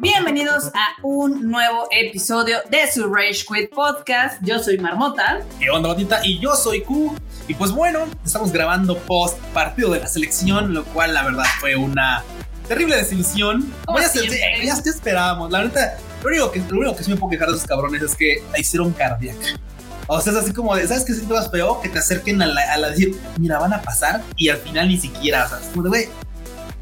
Bienvenidos a un nuevo episodio de su Rage Quit Podcast. Yo soy Marmota. ¿Qué onda, batita? Y yo soy Q. Y pues bueno, estamos grabando post partido de la selección, lo cual la verdad fue una terrible desilusión. Ya, ya esperábamos. La neta, lo único, que, lo único que sí me puedo quejar de esos cabrones es que la hicieron cardíaca. O sea, es así como de, ¿sabes qué siento más feo? Que te acerquen a la, a la decir, mira, van a pasar y al final ni siquiera, o sea, es como de, güey,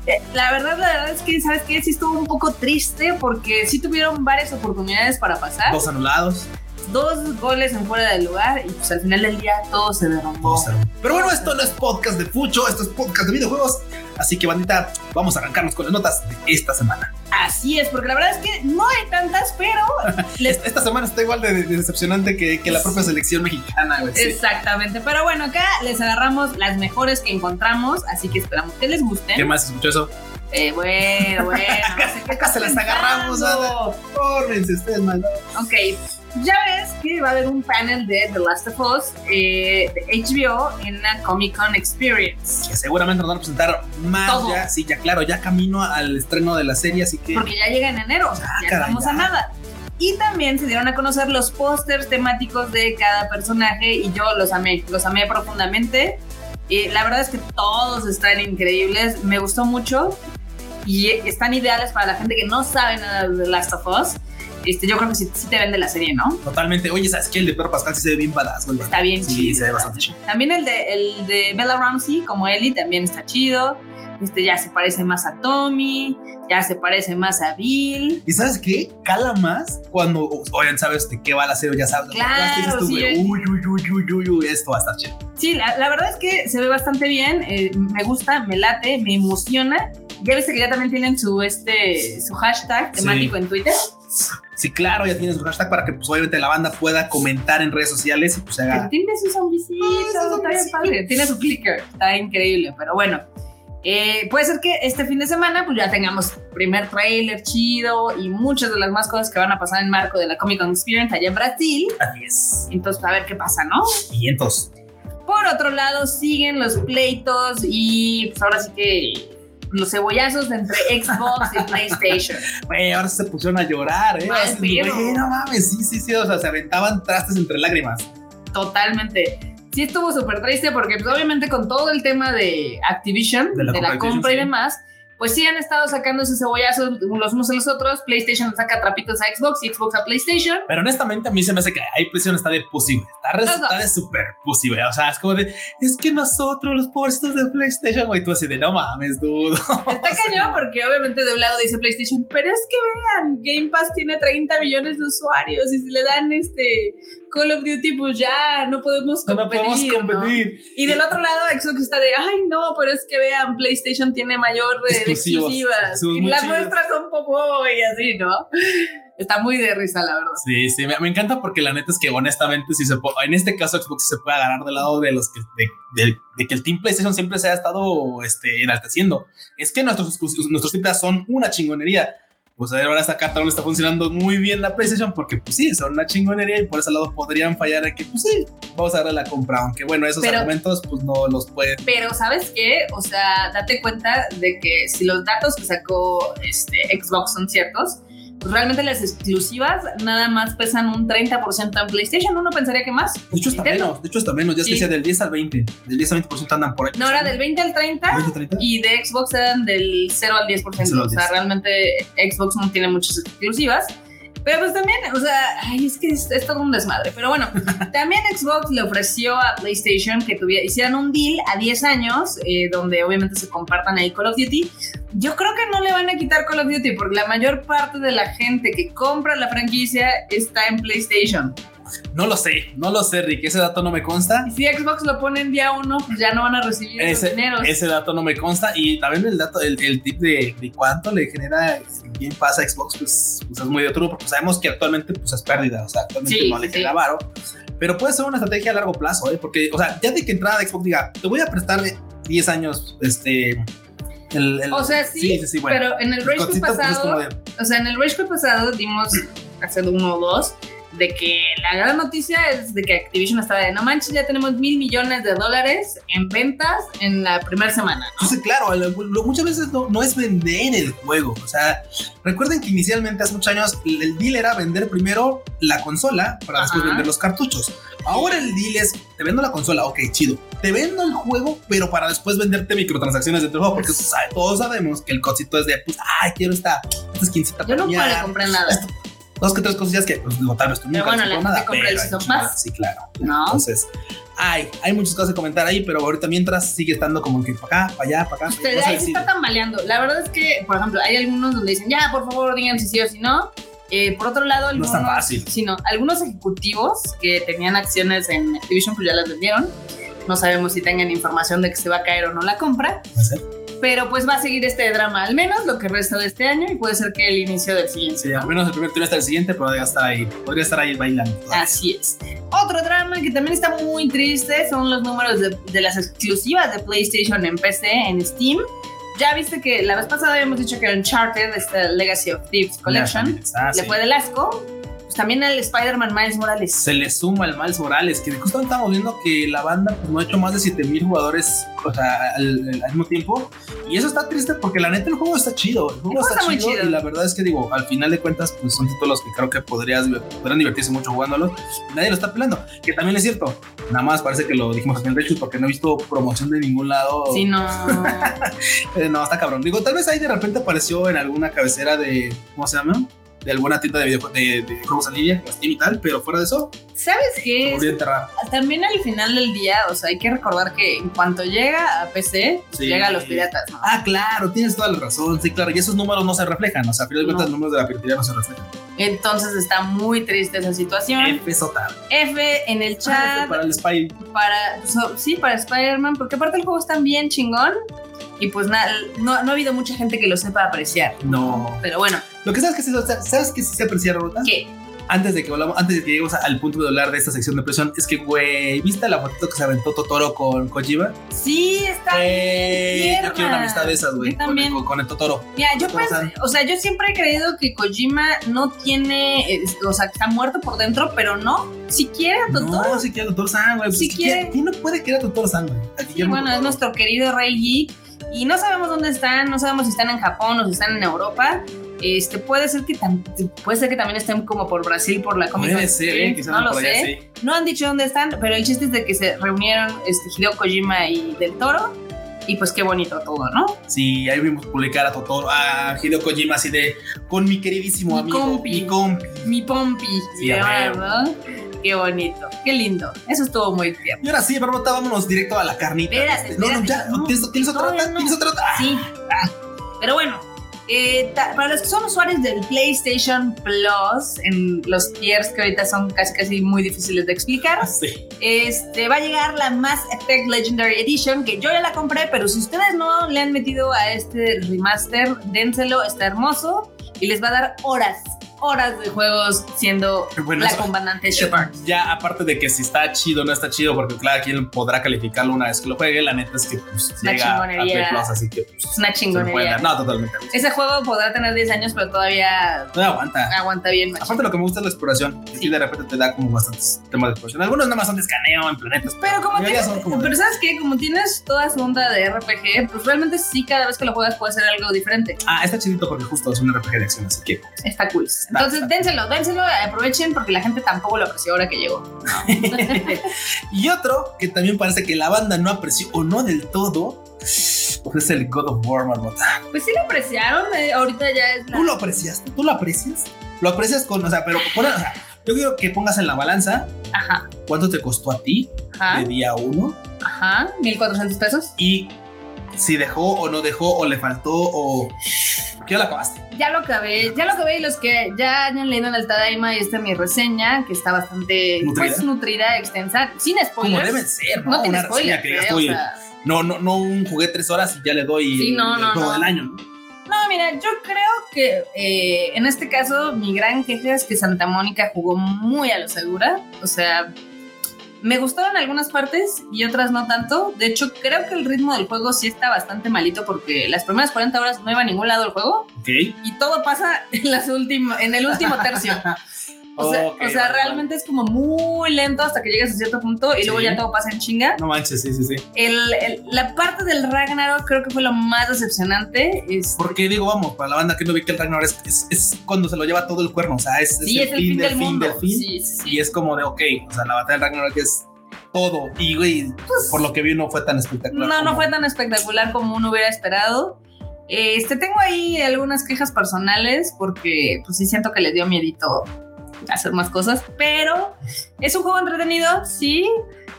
Eh, La verdad, la verdad es que, ¿sabes qué? Sí estuvo un poco triste porque sí tuvieron varias oportunidades para pasar. dos anulados. Dos goles en fuera del lugar y pues al final del día todo se derrumbó. Pero bueno, esto no es podcast de fucho, esto es podcast de videojuegos. Así que, bandita, vamos a arrancarnos con las notas de esta semana. Así es, porque la verdad es que no hay tantas, pero les Esta, semana está igual de, de decepcionante que, que la propia selección mexicana, güey. sí. Exactamente, pero bueno, acá les agarramos las mejores que encontramos, así que esperamos que les gusten. ¿Qué más escuchó eso? Eh, bueno, bueno, no sé qué Acá se las agarramos. Fórmense ustedes, man. Ok, ya ves que va a haber un panel de The Last of Us eh, de HBO en la Comic Con Experience. Que seguramente nos van a presentar más Todo. ya. Sí, ya claro, ya camino al estreno de la serie, así que. Porque ya llega en enero, sea, Ah, ya caray, estamos ya. a nada. Y también se dieron a conocer los pósters temáticos de cada personaje y yo los amé, los amé profundamente. Y la verdad es que todos están increíbles, me gustó mucho y están ideales para la gente que no sabe nada de The Last of Us. Este, yo creo que sí, sí te vende la serie, ¿no? Totalmente. Oye, ¿sabes qué? El de Pedro Pascal sí se ve bien badass, güey. Está bien Sí, chido. se ve bastante chido. También el de, el de Bella Ramsey como Ellie también está chido. Este ya se parece más a Tommy, ya se parece más a Bill. ¿Y sabes qué? Cala más cuando, oigan, sabes de qué va la serie, ya sabes. Claro, sí, yo- uy, uy, uy, uy, uy, uy, esto va a estar chido. Sí, la, la verdad es que se ve bastante bien, eh, me gusta, me late, me emociona. Ya viste que ya también tienen su, este, su hashtag Sí. temático en Twitter. Sí, claro, ya tienes un hashtag para que, pues, obviamente, la banda pueda comentar en redes sociales y, pues, se haga. tiene su zombicito, Ah, su está bien padre. Tiene su clicker, está increíble, pero bueno. Eh, puede ser que este fin de semana pues ya tengamos primer trailer chido y muchas de las más cosas que van a pasar en marco de la Comic Con Experience allá en Brasil. Así es. Entonces, a ver qué pasa, ¿no? Y entonces, Por otro lado, siguen los pleitos y pues ahora sí que los cebollazos entre Xbox y PlayStation. güey, ahora se pusieron a llorar, ¿eh? Güey, no mames, sí, sí, sí, o sea, se aventaban trastes entre lágrimas. Totalmente. Sí estuvo súper triste porque pues obviamente con todo el tema de Activision, De de la compra y demás, pues sí han estado sacando esos cebollazos los unos a los otros. PlayStation saca trapitos a Xbox y Xbox a PlayStation. Pero honestamente, a mí se me hace que ahí PlayStation está de pussy. Está, está de super pussy. O sea, es como de, es que nosotros, los pobrecitos de PlayStation, güey, tú así de, no mames, dudo. Está cañón porque obviamente de un lado dice PlayStation, pero es que vean, Game Pass tiene 30 millones de usuarios y si le dan este Call of Duty, pues ya no podemos No competir. podemos ¿no? competir. Y del otro lado, Xbox está de, ay, no, pero es que vean, PlayStation tiene mayor de Exclusivos. exclusivas. Y las nuestras son poco y así, ¿no? Está muy de risa, la verdad. Sí, sí, me, me encanta porque la neta es que honestamente, si se en este caso Xbox se puede agarrar del lado de los que de, de- de que el Team PlayStation siempre se ha estado este, enalteciendo. Es que nuestros, nuestros son una chingonería. Pues ahora esta carta no está funcionando muy bien la PlayStation porque pues sí, son una chingonería y por ese lado podrían fallar que pues sí, vamos a darle la compra, aunque bueno, esos Pero- argumentos pues no los pueden. Pero, ¿sabes qué? O sea, date cuenta de que si los datos que sacó este, Xbox son ciertos, realmente las exclusivas nada más pesan un 30% en PlayStation. Uno pensaría que más. De hecho está Nintendo. menos, de hecho está menos, ya Sí. se decía del 10 al 20, del 10 al 20% andan por ahí. No, era del 20 al 30 20, 30. y de Xbox eran del 0 al 10%. Cero al o sea, 10. realmente Xbox no tiene muchas exclusivas. Pero pues también, o sea, ay, es que es, es todo un desmadre. Pero bueno, también Xbox le ofreció a PlayStation que tuviera, hicieran un deal a 10 años, eh, donde obviamente se compartan ahí Call of Duty. Yo creo que no le van a quitar Call of Duty, porque la mayor parte de la gente que compra la franquicia está en PlayStation. No lo sé, no lo sé, Rick, ese dato no me consta. Y si Xbox lo pone en día uno, pues ya no van a recibir Ese, dineros. ese dato no me consta y también el dato, el, el tip de, de cuánto le genera el Game Pass a Xbox, pues, pues es muy de otro, porque sabemos que actualmente pues es pérdida, o sea, actualmente Sí, no le genera sí. varo, pero puede ser una estrategia a largo plazo, ¿eh? porque, o sea, ya de que entrada de Xbox diga, te voy a prestar 10 años, este... El, el- O sea, sí, sí, sí, sí, bueno. pero en el Rage Cositas, pues, pasado, de- o sea, en el Rage pasado dimos, hace uno o dos, de que la gran noticia es de que Activision está de no manches, ya tenemos mil millones de dólares en ventas en la primera semana. Entonces, claro, muchas veces no, es vender el juego. O sea, recuerden que inicialmente hace muchos años el, deal era vender primero la consola para después vender los cartuchos. Ahora el deal es, te vendo la consola, ok, chido. Te vendo el juego, pero para después venderte microtransacciones dentro del juego, porque todos sabemos que el cosito es de, pues, ay, quiero esta, esta skincita. Yo no puedo comprar nada dos que tres cosillas que, pues, digo, tal vez tú nunca bueno, la nada, pero más. Sí, claro. ¿No? Entonces, hay, hay muchas cosas que comentar ahí, pero ahorita mientras sigue estando como que para acá, para allá, para acá. Ahí se está tambaleando. La verdad es que, por ejemplo, hay algunos donde dicen, ya, por favor, digan si sí o si no. Eh, por otro lado, algunos, no es tan fácil. Sino, algunos ejecutivos que tenían acciones en Activision, pues ya las vendieron. No sabemos si tengan información de que se va a caer o no la compra. ¿Va a ser? Pero pues va a seguir este drama al menos lo que resta de este año y puede ser que el inicio del siguiente. Sí, al menos el primer trimestre del siguiente podría estar ahí, podría estar ahí bailando. Así es. Otro drama que también está muy triste son los números de, las exclusivas de PlayStation en PC, en Steam. Ya viste que la vez pasada habíamos dicho que Uncharted, este Legacy of Thieves Collection, ah, le fue del asco también el Spider-Man Miles Morales. Se le suma el Miles Morales, que justamente estamos viendo que la banda pues, no ha hecho más de 7000 jugadores o sea, al, mismo tiempo. Y eso está triste porque la neta el juego está chido. El juego, está, chido, Y la verdad es que digo, al final de cuentas, pues son títulos que creo que podrías, podrían divertirse mucho jugándolos. Nadie lo está pelando. Que también es cierto. Nada más parece que lo dijimos en el porque no he visto promoción de ningún lado. Sí, no. Eh, no, está cabrón. Digo, tal vez ahí de repente apareció en alguna cabecera de. ¿Cómo se llama? De alguna tienda de, videojuegos de, de juegos en línea, Steam y tal, pero fuera de eso. ¿Sabes qué? También al final del día, o sea, hay que recordar que en cuanto llega a PC, llega a los piratas, ¿no? Ah, claro, tienes toda la razón, sí, claro, y esos números no se reflejan, o sea, a final de cuentas, los números de la piratería no se reflejan. Entonces está muy triste esa situación. F total. F en el ah, chat. para el Spy. Para, sí, para Spider-Man, porque aparte el juego está bien chingón. Y pues nada, no, ha habido mucha gente que lo sepa apreciar. No. Pero bueno. Lo que sabes que sí, sabes que sí se aprecia, Rota. ¿Qué? Antes de que hablamos, antes de que lleguemos al punto de hablar de esta sección de presión, es que, güey, ¿viste la fotito que se aventó Totoro con Kojima? Sí, está bien. Yo quiero una amistad de esas, güey. Con, con, el Totoro. Mira, yo pensé, o sea, yo siempre he creído que Kojima no tiene, o sea, está muerto por dentro, pero no. Si quiere a Totoro. No, si quiere a Totoro San, güey. Si quiere. ¿Quién no puede querer a Totoro San, güey? bueno, es nuestro querido Rey Geek y no sabemos dónde están, no sabemos si están en Japón o si están en Europa. Este, puede ser que puede ser que también estén como por Brasil por la Comic Con. Ser, eh, no lo sé. No han dicho dónde están, pero el chiste es de que se reunieron este, Hideo Kojima y Del Toro. Y pues qué bonito todo, ¿no? Sí, ahí vimos publicar a Totoro, a Hideo Kojima así de con mi queridísimo mi amigo, compi, mi compi. Mi pompi. Sí, ¿verdad? Qué bonito, qué lindo. Eso estuvo muy bien. Y ahora sí, Barbota, vámonos directo a la carnita. Espérate, no, no, ya, ¿tienes, ¿tienes, otra no, ¿Tienes otra Sí. Ah. Pero bueno, eh, para los que son usuarios del PlayStation Plus, en los tiers que ahorita son casi casi muy difíciles de explicar, este, va a llegar la Mass Effect Legendary Edition, que yo ya la compré, pero si ustedes no le han metido a este remaster, dénselo, está hermoso y les va a dar horas horas de juegos siendo la comandante Shepard. Ya, aparte de que si está chido o no está chido, porque claro, quien podrá calificarlo una vez que lo juegue, la neta es que pues, llega a Play Plus, así que pues, es una chingonería. No, totalmente. Ese juego podrá tener 10 años, pero todavía, todavía aguanta. Aguanta bien. Aparte lo que me gusta es la exploración. Sí. de repente te da como bastantes temas de exploración. Algunos nada más son de escaneo en planetas. Pero como tienes, pero sabes que como tienes toda su onda de RPG, pues realmente sí cada vez que lo juegas puede ser algo diferente. Ah, está chidito porque justo es un RPG de acción, así que está cool. Entonces, dénselo, dénselo, aprovechen porque la gente tampoco lo apreció ahora que llegó. y otro que también parece que la banda no apreció o no del todo. Pues es el God of War, marmota. Pues sí lo apreciaron, eh, ahorita ya es. ¿Tú lo apreciaste? ¿Tú lo aprecias? Lo aprecias con, o sea, pero o sea, yo quiero que pongas en la balanza. Ajá. ¿Cuánto te costó a ti de día uno? Ajá, 1400 pesos. Y si dejó o no dejó o le faltó o ¿qué la acabaste? Ya lo acabé, ya lo acabé y los que ya han leído en el Tadaima y esta es mi reseña que está bastante nutrida, pues, nutrida extensa, sin spoilers. Como deben ser, ¿no? Una reseña que ya estoy, no, no, no un jugué tres horas y ya le doy el, juego del año, ¿no? mira, yo creo que eh, en este caso mi gran queja es que Santa Mónica jugó muy a lo segura. O sea, me gustaron algunas partes y otras no tanto. De hecho, creo que el ritmo del juego sí está bastante malito porque las primeras 40 horas no iba a ningún lado el juego. Y todo pasa en, las en el último tercio. O sea, o sea realmente es como muy lento hasta que llegas a cierto punto y luego ya todo pasa en chinga. No manches, sí, sí, sí. El, la parte del Ragnarok creo que fue lo más decepcionante. Es... Porque digo, vamos, para la banda que no vi que el Ragnarok es, es, cuando se lo lleva todo el cuerno, o sea, es, sí, es, el, fin, del, fin del fin. Sí, y es como de, ok, o sea, la batalla del Ragnarok es todo. Y, güey, pues, por lo que vi no fue tan espectacular. No, no fue tan espectacular como uno hubiera esperado. Este, tengo ahí algunas quejas personales porque pues sí siento que le dio miedito hacer más cosas, pero es un juego entretenido, sí.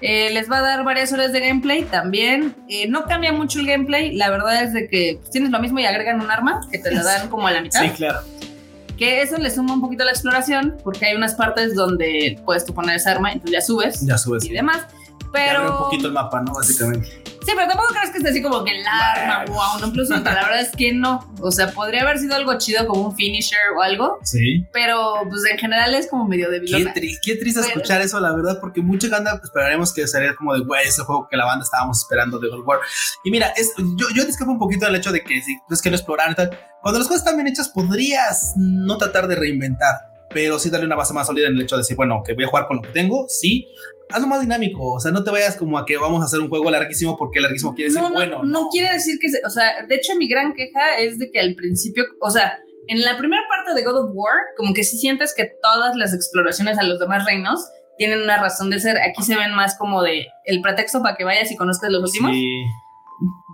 Eh, les va a dar varias horas de gameplay también. Eh, no cambia mucho el gameplay. La verdad es de que tienes lo mismo y agregan un arma que te la dan como a la mitad. Sí, claro. Que eso le suma un poquito a la exploración, porque hay unas partes donde puedes tú poner esa arma y entonces ya subes. Ya subes. Y demás. Pero. un poquito el mapa, ¿no? Básicamente. Sí, pero tampoco crees que esté así como que el arma, wow, no plus La verdad es que no. O sea, podría haber sido algo chido como un finisher o algo. Sí. Pero pues en general es como medio débil. Qué, qué triste escuchar eso, la verdad, porque mucha banda esperaremos que sería como de, güey, ese juego que la banda estábamos esperando de God War. Y mira, es, yo, yo discrepo un poquito del hecho de que si es que no explorar y tal. Cuando las cosas están bien hechas, podrías no tratar de reinventar pero sí darle una base más sólida en el hecho de decir, bueno, que voy a jugar con lo que tengo, sí, hazlo más dinámico, o sea, no te vayas como a que vamos a hacer un juego larguísimo porque larguísimo quiere decir bueno. No, quiere decir que, o sea, de hecho mi gran queja es de que al principio, o sea, en la primera parte de God of War, como que si sientes que todas las exploraciones a los demás reinos tienen una razón de ser. Aquí se ven más como de el pretexto para que vayas y conozcas los últimos. Sí.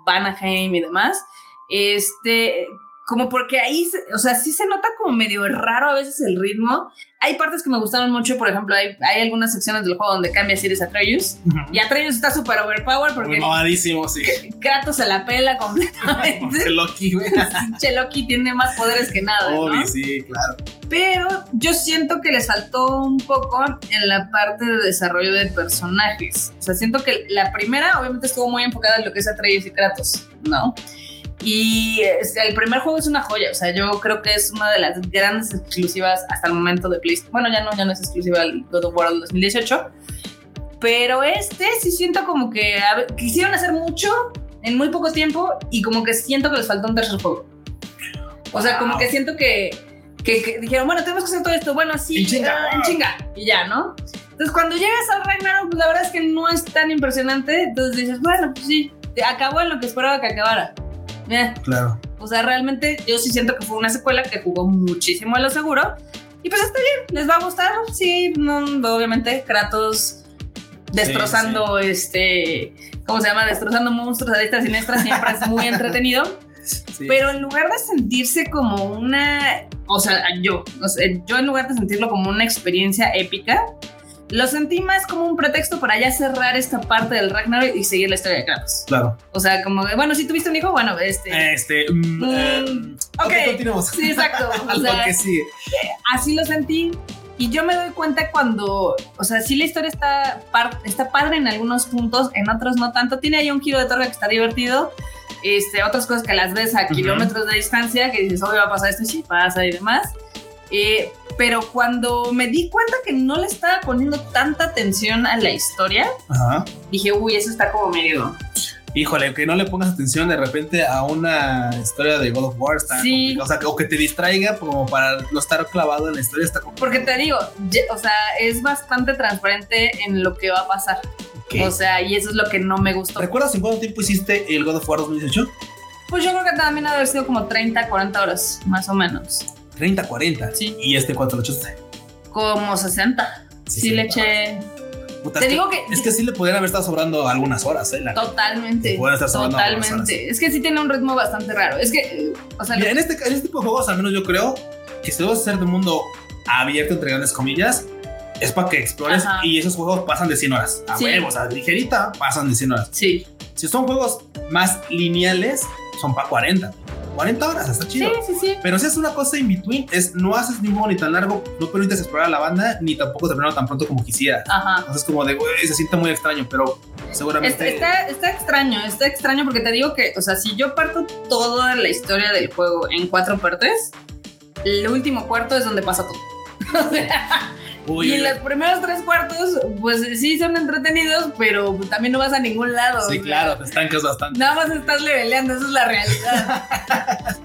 Vanaheim y demás. Este, como porque ahí, o sea, sí se nota como medio raro a veces el ritmo. Hay partes que me gustaron mucho, por ejemplo, hay, hay algunas secciones del juego donde cambia si eres Atreus. Y Atreus está súper overpowered porque... Mamadísimo, sí. Kratos se la pela completamente. Loki, güey. Che, Loki tiene más poderes que nada, Obvio, sí, claro. Pero yo siento que les faltó un poco en la parte de desarrollo de personajes. O sea, siento que la primera obviamente estuvo muy enfocada en lo que es Atreus y Kratos, ¿no? Y el primer juego es una joya, o sea, yo creo que es una de las grandes exclusivas hasta el momento de PlayStation. Bueno, ya no, ya no es exclusiva el God of War 2018, pero este sí siento como que quisieron hacer mucho en muy poco tiempo y como que siento que les faltó un tercer juego. O sea, como que siento que, que, dijeron, bueno, tenemos que hacer todo esto, bueno, sí, en chinga, en chinga, y ya, ¿no? Entonces, cuando llegas al Ragnarok, pues la verdad es que no es tan impresionante, entonces dices, bueno, pues sí, acabó en lo que esperaba que acabara. Eh. Claro. O sea, realmente yo sí siento que fue una secuela que jugó muchísimo a lo seguro. Y pues está bien, les va a gustar. Sí, obviamente, Kratos destrozando este. ¿Cómo se llama? Destrozando monstruos a diestra siniestra siempre es muy entretenido. Pero en lugar de sentirse como una. O sea, yo, o sea, yo en lugar de sentirlo como una experiencia épica, lo sentí más como un pretexto para ya cerrar esta parte del Ragnarok y seguir la historia de Kratos. Claro. O sea, como de, bueno, si tuviste un hijo, bueno, este. Este. Mm, mm, eh, ok, continuemos. Sí, exacto. O sea, que sí. Así lo sentí. Y yo me doy cuenta cuando, o sea, sí la historia está, está padre en algunos puntos, en otros no tanto. Tiene ahí un giro de torre que está divertido. Este, otras cosas que las ves a kilómetros de distancia, que dices, obvio va a pasar esto y sí pasa y demás. Eh, pero cuando me di cuenta que no le estaba poniendo tanta atención a la historia, dije, uy, eso está como medio. Híjole, que no le pongas atención de repente a una historia de God of War está sí. O sea, o que te distraiga como para no estar clavado en la historia está. Porque te digo, o sea, es bastante transparente en lo que va a pasar. O sea, y eso es lo que no me gustó. ¿Recuerdas en cuánto tiempo hiciste el God of War 2018? Pues yo creo que también ha de haber sido como 30, 40 horas, más o menos. 30, 40. Sí. ¿Y este cuánto le echaste? Como 60. Sí, le eché. Te digo que, Es que sí le podrían haber estado sobrando algunas horas, ¿eh? totalmente. totalmente. Es que sí tiene un ritmo bastante raro. Es que, o sea. en, este, en este tipo de juegos, al menos yo creo que si a ser de mundo abierto, entre grandes comillas, es para que explores y esos juegos pasan de 100 horas. A sí. huevos, a ligerita pasan de 100 horas. Sí. Si son juegos más lineales, son para 40. 40 horas, está chido. Sí, sí, sí. Pero si es una cosa in between, es no haces ni modo ni tan largo, no permites explorar a la banda, ni tampoco terminarlo tan pronto como quisieras. Ajá. Entonces, como de, güey, se siente muy extraño, pero seguramente. Está, está, extraño, está extraño porque te digo que, o sea, si yo parto toda la historia del juego en cuatro partes, el último cuarto es donde pasa todo. y en los primeros tres cuartos, pues sí son entretenidos, pero también no vas a ningún lado. Sí, claro, te estancas bastante. Nada más estás leveleando, esa es la realidad.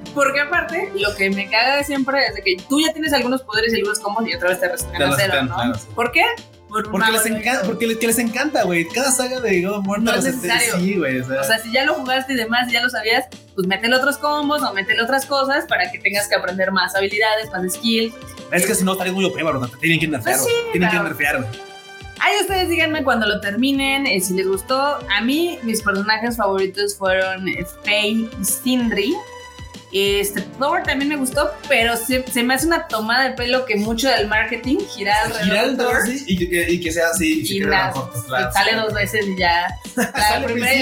Porque aparte, lo que me caga siempre es de que tú ya tienes algunos poderes y algunos combos y otra vez te resetean a cero, ¿no? ¿Por qué? Porque, les encanta, porque les, que les encanta, güey. Cada saga de God of War no es necesario. Sí, güey. O, sea. si ya lo jugaste y demás, ya lo sabías, pues métele otros combos o métele otras cosas para que tengas que aprender más habilidades, más skills. Es que si no estaría muy OP, tienen que nerfear, pues sí, Tienen que nerfear, güey. Ahí ustedes díganme cuando lo terminen, eh, si les gustó. A mí, mis personajes favoritos fueron Faye y Sindri. Este Flower también me gustó, pero se, se, me hace una tomada de pelo que mucho del marketing gira alrededor de y, que, y que sea así. Y, las, sale dos veces y ya. La primera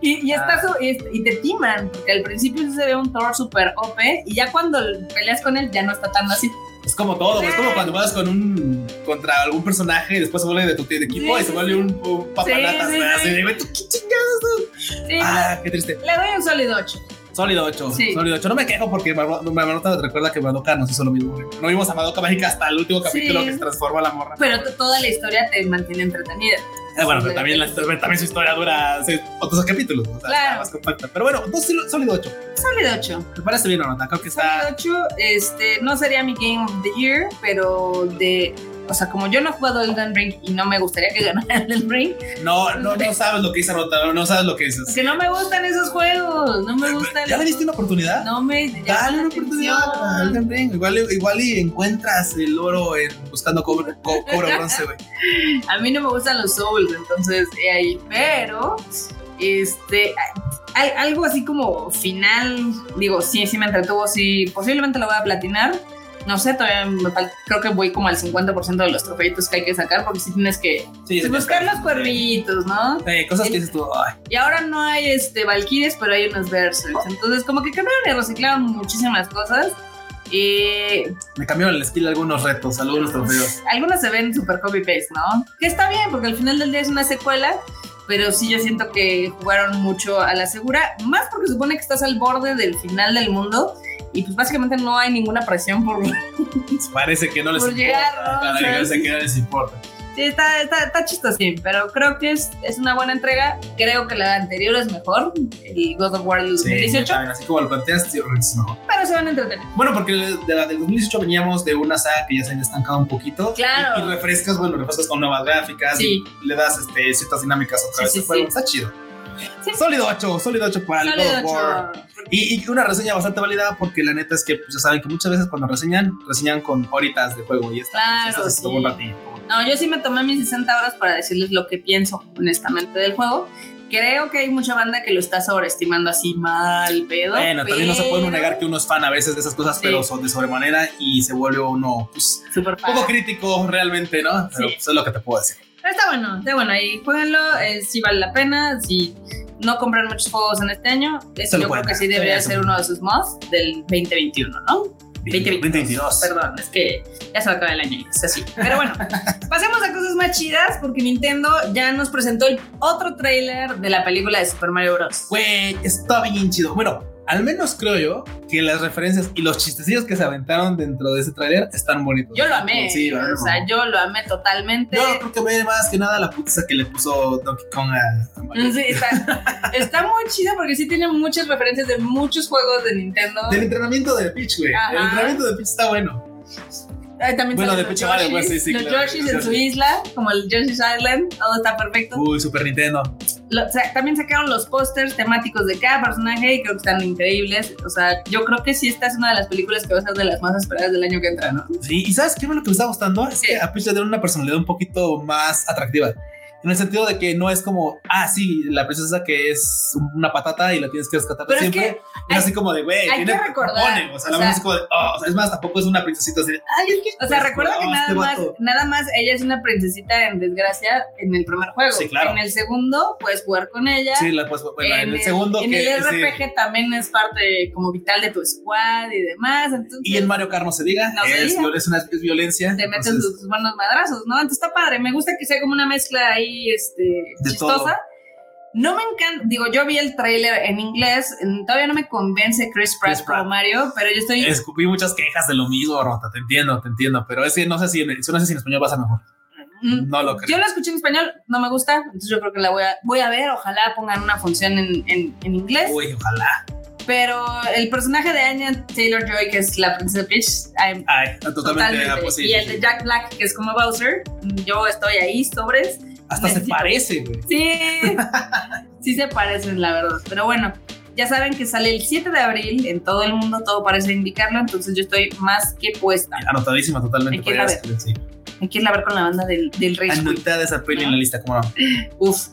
y, y, está y, te timan, porque al principio se ve un Thor super OP y ya cuando peleas con él ya no está tan así. Es como todo, es como cuando vas con un contra algún personaje y después se vuelve de tu equipo y se vuelve un, un papanatas, sí, ¿tú qué chingados? ah, qué triste. Le doy un sólido 8. Sólido 8, sólido 8. No me quejo porque Madoka recuerda que Madoka nos hizo lo mismo. No vimos a Madoka Mágica hasta el último capítulo que se transforma la morra. Pero toda la historia te mantiene entretenida. Eh, bueno, pero también, la, también su historia dura otros capítulos. O sea, claro. más compacta. Pero bueno, entonces sólido 8. Sólido 8. Me parece bien, Nota. Creo que está. Sólido 8, este, no sería mi Game of the Year, pero de o sea, como yo no he jugado Elden Ring y no me gustaría que ganara Elden Ring. No, no, no sabes lo que hice Rota, no sabes lo que es. Que no me gustan esos juegos, no me gustan. ¿Ya le diste una oportunidad? No me. Dale una oportunidad a Elden Ring. Igual, igual y encuentras el oro en, buscando cobre, co, cobre bronce, güey. a mí no me gustan los Souls, entonces ahí. Pero, este. Algo así como final, digo, sí, sí me entretuvo, sí, posiblemente lo voy a platinar no sé, todavía me falta, creo que voy como al 50% de los trofeitos que hay que sacar porque si tienes que buscar los cuervitos, ¿no? Sí, cosas que dices tú. Y ahora no hay este Valkyries, pero hay unos versos. Entonces, como que cambiaron y reciclaron muchísimas cosas. Y... Me cambiaron el skill algunos retos, algunos trofeos. Algunos se ven super copy-paste, ¿no? Que está bien, porque al final del día es una secuela, pero sí yo siento que jugaron mucho a la segura, más porque supone que estás al borde del final del mundo y pues básicamente no hay ninguna presión por. Parece que no les por importa. Llegar, que no les importa. Sí, está, está, está chistosín, pero creo que es, es una buena entrega. Creo que la anterior es mejor, el God of War del 2018. Sí, así como lo planteas, sí, es mejor. Pero se van a entretener. Bueno, porque de la del 2018 veníamos de una saga que ya se había estancado un poquito. Claro. Y, refrescas, bueno, refrescas con nuevas gráficas sí. y le das este, ciertas dinámicas otra sí, vez. Sí, Está chido. Sólido 8, sólido 8 para el God of War. Y, una reseña bastante válida porque la neta es que pues, ya saben que muchas veces cuando reseñan, reseñan con horitas de juego y está. Claro, sí. No, yo sí me tomé mis 60 horas para decirles lo que pienso honestamente del juego. Creo que hay mucha banda que lo está sobreestimando así mal, pedo. Bueno, también no se puede negar que uno es fan a veces de esas cosas, pero son de sobremanera y se vuelve uno pues, un poco crítico realmente, ¿no? Pero eso es lo que te puedo decir. Pero está bueno, está bueno. Ahí jueguenlo, eh, si vale la pena. Si no compran muchos juegos en este año, eso yo creo que sí debería ser uno de sus mods del 2021, ¿no? 2022. Perdón, es que ya se va a acabar el año, es así. Pero bueno, pasemos a cosas más chidas porque Nintendo ya nos presentó el otro tráiler de la película de Super Mario Bros. Güey, está bien chido. Bueno, al menos creo yo que las referencias y los chistecillos que se aventaron dentro de ese tráiler están bonitos. Yo lo amé. Sí, o sea, yo lo amé totalmente. Yo creo que ve más que nada la putiza que le puso Donkey Kong a, Sí, está, está, muy chido porque sí tiene muchas referencias de muchos juegos de Nintendo. Del entrenamiento de Peach, güey. El entrenamiento de Peach está bueno también bueno, de Pecho Mario, pues sí, sí. Los claro, Yoshis en su isla, como el Yoshi's Island, todo está perfecto. Uy, Super Nintendo. o sea, también sacaron los pósters temáticos de cada personaje y creo que están increíbles. O sea, yo creo que sí, esta es una de las películas que va a ser de las más esperadas del año que entra, ¿no? Sí, y ¿sabes qué es lo que me está gustando? Es que a Peach le dieron una personalidad un poquito más atractiva en el sentido de que no es como, ah, sí, la princesa que es una patata y la tienes que rescatar siempre. Es, así como de, güey, tiene que recordar. o sea, la es como de, oh, o sea, es más, tampoco es una princesita así de, ay, es que. O sea, recuerda que nada, este más, nada más ella es una princesita en desgracia en el primer juego. Sí, claro. En el segundo puedes jugar con ella. Sí, la puedes bueno, en, el, segundo. En el RPG también es parte como vital de tu squad y demás. Entonces, y en Mario Kart no se diga, es, es, una, es violencia. Te meten tus buenos madrazos, ¿no? Entonces está padre. Me gusta que sea como una mezcla ahí, este, chistosa. No me encanta, digo, yo vi el tráiler en inglés, todavía no me convence Chris Pratt, como Mario, pero yo estoy... Escupí muchas quejas de lo mismo, Rota, te entiendo, te entiendo, pero es que no sé si, no sé si en español va a ser mejor. Mm, no lo creo. Yo la escuché en español, no me gusta, entonces yo creo que la voy a, voy a ver, ojalá pongan una función en, en, en inglés. Uy, ojalá. Pero el personaje de Anya Taylor Joy, que es la princesa Peach, Ay, totalmente, totalmente. Y el de Jack Black, que es como Bowser, yo estoy ahí, sobres. Hasta se parece, güey. Sí, sí se parecen, la verdad. Pero bueno, ya saben que sale el 7 de abril en todo el mundo, todo parece indicarlo, entonces yo estoy más que puesta. Anotadísima totalmente. Hay que ir ver. Sí. Hay que ir a ver con la banda del, del Rey. Anotada esa peli en la lista, ¿cómo no? Uf.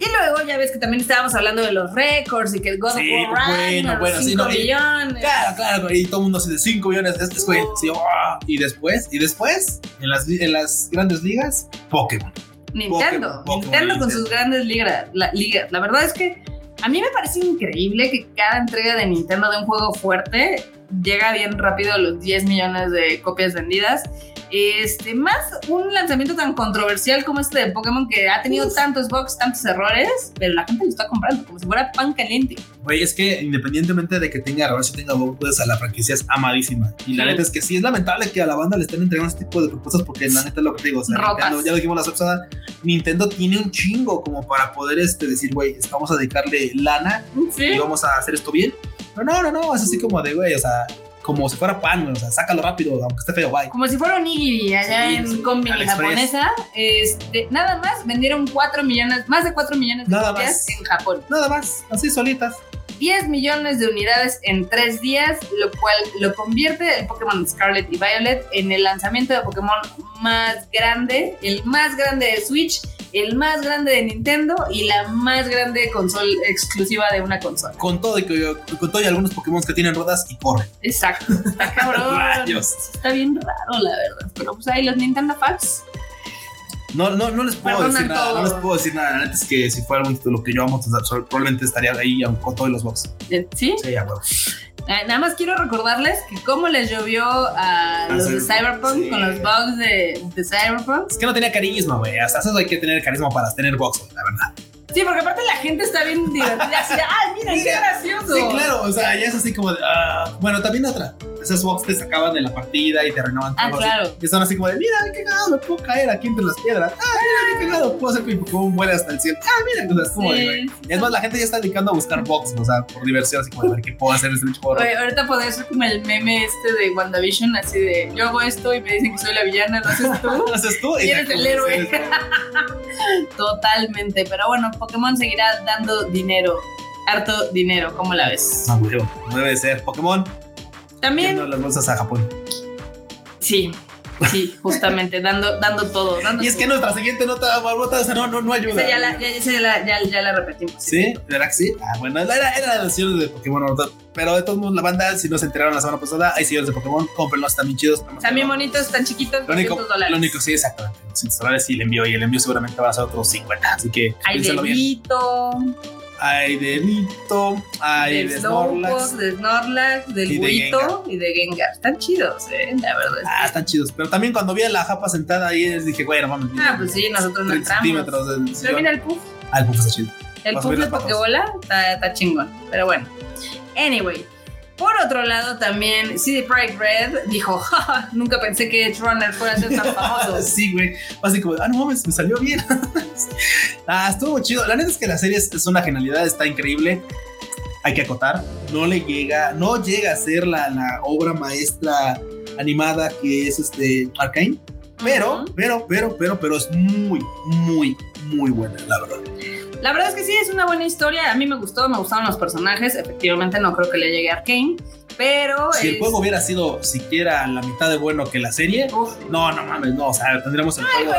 Y luego ya ves que también estábamos hablando de los récords y que el God sí, of War bueno, bueno, 5 sí, millones. Claro, claro, y todo el mundo así de 5 millones. Este sí, oh, y después, y después, en las, en las grandes ligas, Pokémon. Nintendo, Nintendo con sus grandes ligas. La, la verdad es que a mí me parece increíble que cada entrega de Nintendo de un juego fuerte llega bien rápido a los 10 millones de copias vendidas este, más un lanzamiento tan controversial como este de Pokémon que ha tenido tantos bugs, tantos errores, pero la gente lo está comprando como si fuera pan caliente. Güey, es que independientemente de que tenga errores o tenga bugs, pues a la franquicia es amadísima. Y la neta es que sí es lamentable que a la banda le estén entregando este tipo de propuestas porque la neta es lo que te digo. O sea, Nintendo, ya lo dijimos la pasada, Nintendo tiene un chingo como para poder este, decir, güey, vamos a dedicarle lana y vamos a hacer esto bien. Pero no, no, no, es así como de, güey, o sea, como si fuera pan, o sea, sácalo rápido, aunque esté feo, bye. Como si fuera un nigiri allá en combi japonesa. Este, nada más vendieron 4 millones, más de 4 millones de copias en Japón. Nada más, así solitas. 10 millones de unidades en 3 días, lo cual lo convierte el Pokémon Scarlet y Violet en el lanzamiento de Pokémon más grande, el más grande de Switch el más grande de Nintendo y la más grande consola exclusiva de una consola. Con todo y, con todo y algunos Pokémon que tienen ruedas y corren. Exacto. Está cabrón. Está bien raro, la verdad. Pero pues ahí los Nintendo Facts. No, no, no les puedo decir nada, no les puedo decir nada. Antes que si fuera lo que yo amo, probablemente estaría ahí con todos los box. ¿Sí? Sí, ya, bueno. Eh, nada más quiero recordarles que cómo les llovió a los de Cyberpunk con los bugs de, de, Cyberpunk. Es que no tenía carisma, güey. Hasta eso hay que tener carisma para tener bugs, la verdad. Sí, porque aparte la gente está bien divertida. Así ¡ay, mira, qué gracioso! Sí, claro, o sea, ya es así como de. Uh, bueno, también otra. Esas box te sacaban de la partida y te renovaban Ah, claro. Y son así como de, mira, qué cagado, me puedo caer aquí entre las piedras. Ah, mira, qué cagado, puedo hacer que mi Pokémon vuele hasta el cielo. Ah, mira, cosas como sí, de, Es más, la gente ya está dedicando a buscar box, o sea, por diversión, así como de ver qué puedo hacer este bicho. Oye, ahorita podría ser como el meme este de WandaVision, así de, yo hago esto y me dicen que soy la villana, ¿lo haces tú? ¿Lo haces tú? Y eres el héroe. Totalmente, pero bueno, Pokémon seguirá dando dinero, harto dinero, ¿cómo la ves? Ah, no debe ser. Pokémon. También. las bolsas a Japón. Sí, Sí, justamente, dando, dando todo. Dando y es que nuestra siguiente nota, Barbota, o sea, no, no, no ayuda. ya, la, ya, ya, ya, ya, la repetimos. ¿Sí? ¿Verdad que sí? Ah, bueno, era, era la versión de Pokémon, pero de todos modos, la banda, si no se enteraron la semana pasada, hay señores de Pokémon, cómprenlos, están bien chidos. Están bien bonitos, están chiquitos, lo único, dólares. Lo único, sí, exactamente. 200 dólares y el envío, y el envío seguramente va a ser otros 50, así que. Hay dedito. Hay de Vito, hay de, de Snorlax. de Snorlax, del Buito y de Gengar. Están chidos, eh, la verdad. Ah, están chidos. Pero también cuando vi a la japa sentada ahí, les dije, güey, no mames. Ah, pues sí, nosotros no entramos. Del Pero mira el puff. Ah, el puff está chido. El puff de Pokébola está, está chingón. Pero bueno. Anyway. Por otro lado, también CD Projekt Red dijo, nunca pensé que Edge Runner fuera a ser tan famoso. sí, güey. Así como, ah, no mames, me salió bien. ah, estuvo muy chido. La neta es que la serie es, una genialidad, está increíble. Hay que acotar, no le llega, no llega a ser la, la obra maestra animada que es este Arkane. Pero, pero, pero, pero, pero es muy, muy, muy buena, la verdad. La verdad es que sí, es una buena historia. A mí me gustó, me gustaron los personajes. Efectivamente, no creo que le llegue a Arkane. Pero. Si el juego hubiera sido siquiera la mitad de bueno que la serie, no, no mames, no. O sea, tendríamos el juego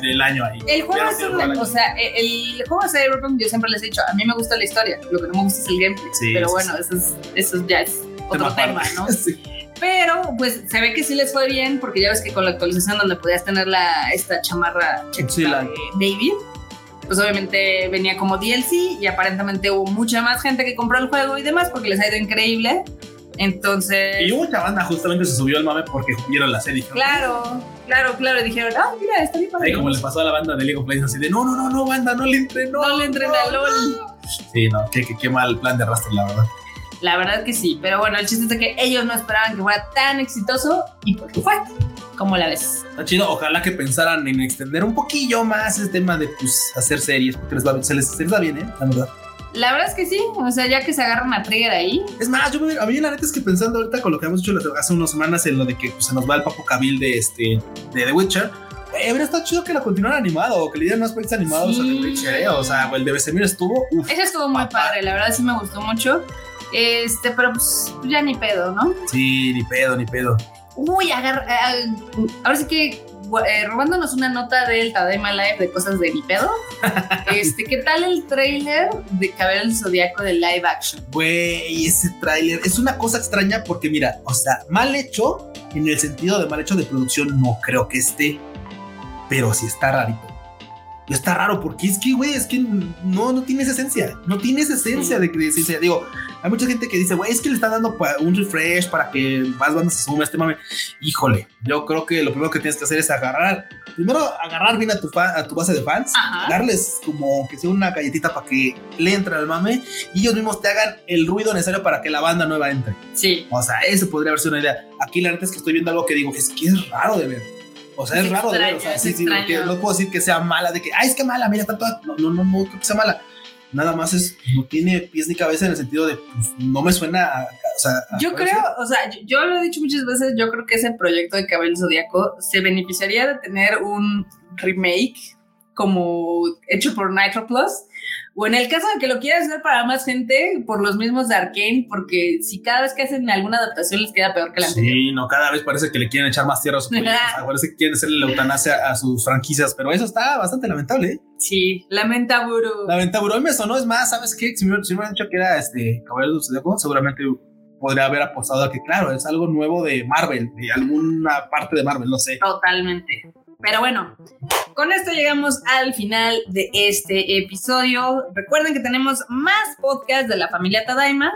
del año ahí. El juego es un. O sea, el, juego de Cyberpunk, yo siempre les he dicho, a mí me gusta la historia. Lo que no me gusta es el gameplay. pero bueno, eso, es, eso ya es otro tema, ¿no? sí. Pero pues se ve que sí les fue bien porque ya ves que con la actualización donde podías tener la, esta chamarra sí, la... David, pues obviamente venía como DLC y aparentemente hubo mucha más gente que compró el juego y demás porque les ha ido increíble. Entonces. Y mucha banda justamente se subió al mame porque vieron la serie. Claro, claro, claro. Y dijeron, ah, mira, está bien Ahí como les pasó a la banda de League of Legends, así de no, no, no, no, banda, no le entren, no. No le entren a LOL. Sí, no, qué, qué, qué mal plan de arrastre, la verdad. La verdad que sí, pero bueno, el chiste es que ellos no esperaban que fuera tan exitoso y pues fue. ¿Cómo la ves? Está chido, ojalá que pensaran en extender un poquillo más el tema de pues hacer series, porque les va, se, les, se les da bien, ¿eh? La verdad. La verdad es que sí, o sea, ya que se agarran a Trigger ahí. Es más, yo me- a mí la neta es que pensando ahorita con lo que hemos hecho hace unas semanas en lo de que pues, se nos va el Papo Cabil de este de The Witcher, eh, habría estado chido que la continuaran animado o que le dieran más proyectos animados a The. Witcher, eh, o sea, el de Besemir estuvo, uff, Ese estuvo muy Papá. padre, la verdad sí me gustó mucho. Este, pero pues ya ni pedo, ¿no? sí, ni pedo, ni pedo. Uy, agarra. eh, ahora sí que eh, robándonos una nota del Tadaima Live de cosas de ni pedo. este, ¿qué tal el trailer de Cabello del Zodíaco de live action? Güey, ese tráiler es una cosa extraña porque mira, o sea, mal hecho en el sentido de mal hecho de producción no creo que esté, pero sí está rarito. Está raro porque es que, güey, es que no, no tiene esa esencia. No tiene esa esencia de, de esencia. Digo, hay mucha gente que dice, güey, es que le están dando un refresh para que más bandas se sumen a este mame. Híjole, yo creo que lo primero que tienes que hacer es agarrar, primero agarrar bien a tu, fa- a tu base de fans, Ajá. darles como que sea una galletita para que le entren al mame y ellos mismos te hagan el ruido necesario para que la banda nueva entre. Sí. O sea, eso podría haber sido una idea. Aquí la neta es que estoy viendo algo que digo, es que es raro de ver. O sea, es, Es raro de ver. O extraño, sea, sí, sí, extraño. no puedo decir que sea mala, de que, ay, es que mala, mira, está toda. No, no, no, no creo que sea mala. Nada más es, no tiene pies ni cabeza en el sentido de, pues, no me suena a, o sea, a- Yo creo, o sea, yo, yo lo he dicho muchas veces, yo creo que ese proyecto de Cabello Zodíaco se beneficiaría de tener un remake como hecho por Nitro Plus. O en el caso de que lo quieras hacer para más gente, por los mismos de Arkane, porque si cada vez que hacen alguna adaptación les queda peor que la anterior. Sí, no, cada vez parece que le quieren echar más tierra a su proyecto. o sea, parece que quieren hacerle la eutanasia a sus franquicias, pero eso está bastante lamentable, ¿eh? Sí, lamenta Buru. Lamentable, hoy me sonó, es más, ¿sabes qué? Si me, si hubieran dicho que era este Caballero del Zodíaco, seguramente podría haber apostado a que, claro, es algo nuevo de Marvel, de alguna parte de Marvel, no sé. Totalmente. Pero bueno, con esto llegamos al final de este episodio. Recuerden que tenemos más podcasts de la familia Tadaima.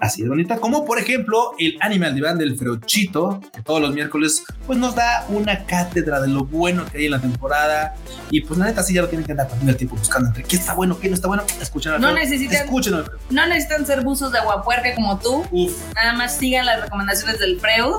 Así es bonita, como por ejemplo el Animal Diván del Freuchito, que todos los miércoles pues nos da una cátedra de lo bueno que hay en la temporada. Y pues la neta sí ya lo tienen que andar perdiendo el tiempo buscando entre qué está bueno, qué no está bueno. Escuchen al No necesitan- Escuchen. No necesitan ser buzos de aguapuerca como tú. Uf, Nada más sigan las recomendaciones del Freud.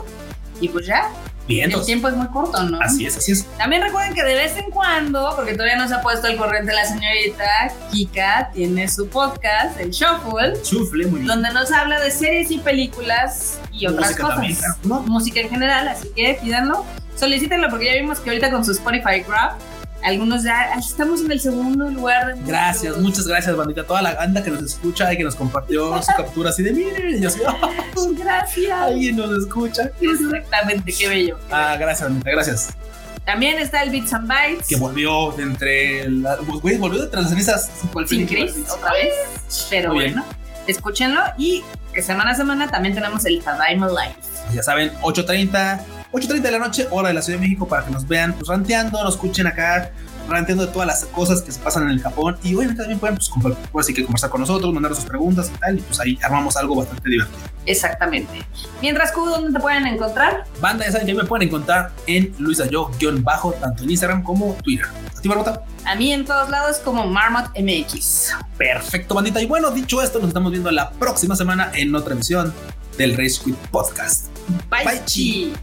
Y pues ya, el tiempo es muy corto, ¿no? Así es, así es. También recuerden que de vez en cuando, porque todavía no se ha puesto al corriente la señorita, Kika tiene su podcast, el Shuffle, Chufle, muy bien. donde nos habla de series y películas y otras Música cosas. también, claro, ¿no? Música en general, así que pídanlo. Solicítenlo porque ya vimos que ahorita con su Spotify Grab, algunos ya estamos en el segundo lugar. de Gracias, muchas gracias, bandita. Toda la banda que nos escucha y que nos compartió su captura así de miren, y yo así, "Ah, Gracias. alguien nos escucha. Exactamente, qué bello. Ah, gracias, bandita, gracias. También está el Beats and Bytes. Que volvió de entre. La, güey, volvió de entre las cenizas. ¿Cuál sin? Chris, otra vez. Pero Muy bien. bueno, escúchenlo y que semana a semana también tenemos el Tadaima Live. Ya saben, 8.30, 8.30 de la noche, hora de la Ciudad de México, para que nos vean pues ranteando, nos escuchen acá, ranteando de todas las cosas que se pasan en el Japón. Y obviamente también pueden, pues, pues, así que conversar con nosotros, mandar sus preguntas y tal. Y pues ahí armamos algo bastante divertido. Exactamente. Mientras Q, ¿dónde te pueden encontrar? Banda, ya saben que me pueden encontrar en luisayo-bajo, tanto en Instagram como Twitter. ¿A ti, Barbota? A mí en todos lados como Marmot MX. Perfecto, bandita. Y bueno, dicho esto, nos estamos viendo la próxima semana en otra emisión del Race Quit Podcast. Bye. Bye. Chi.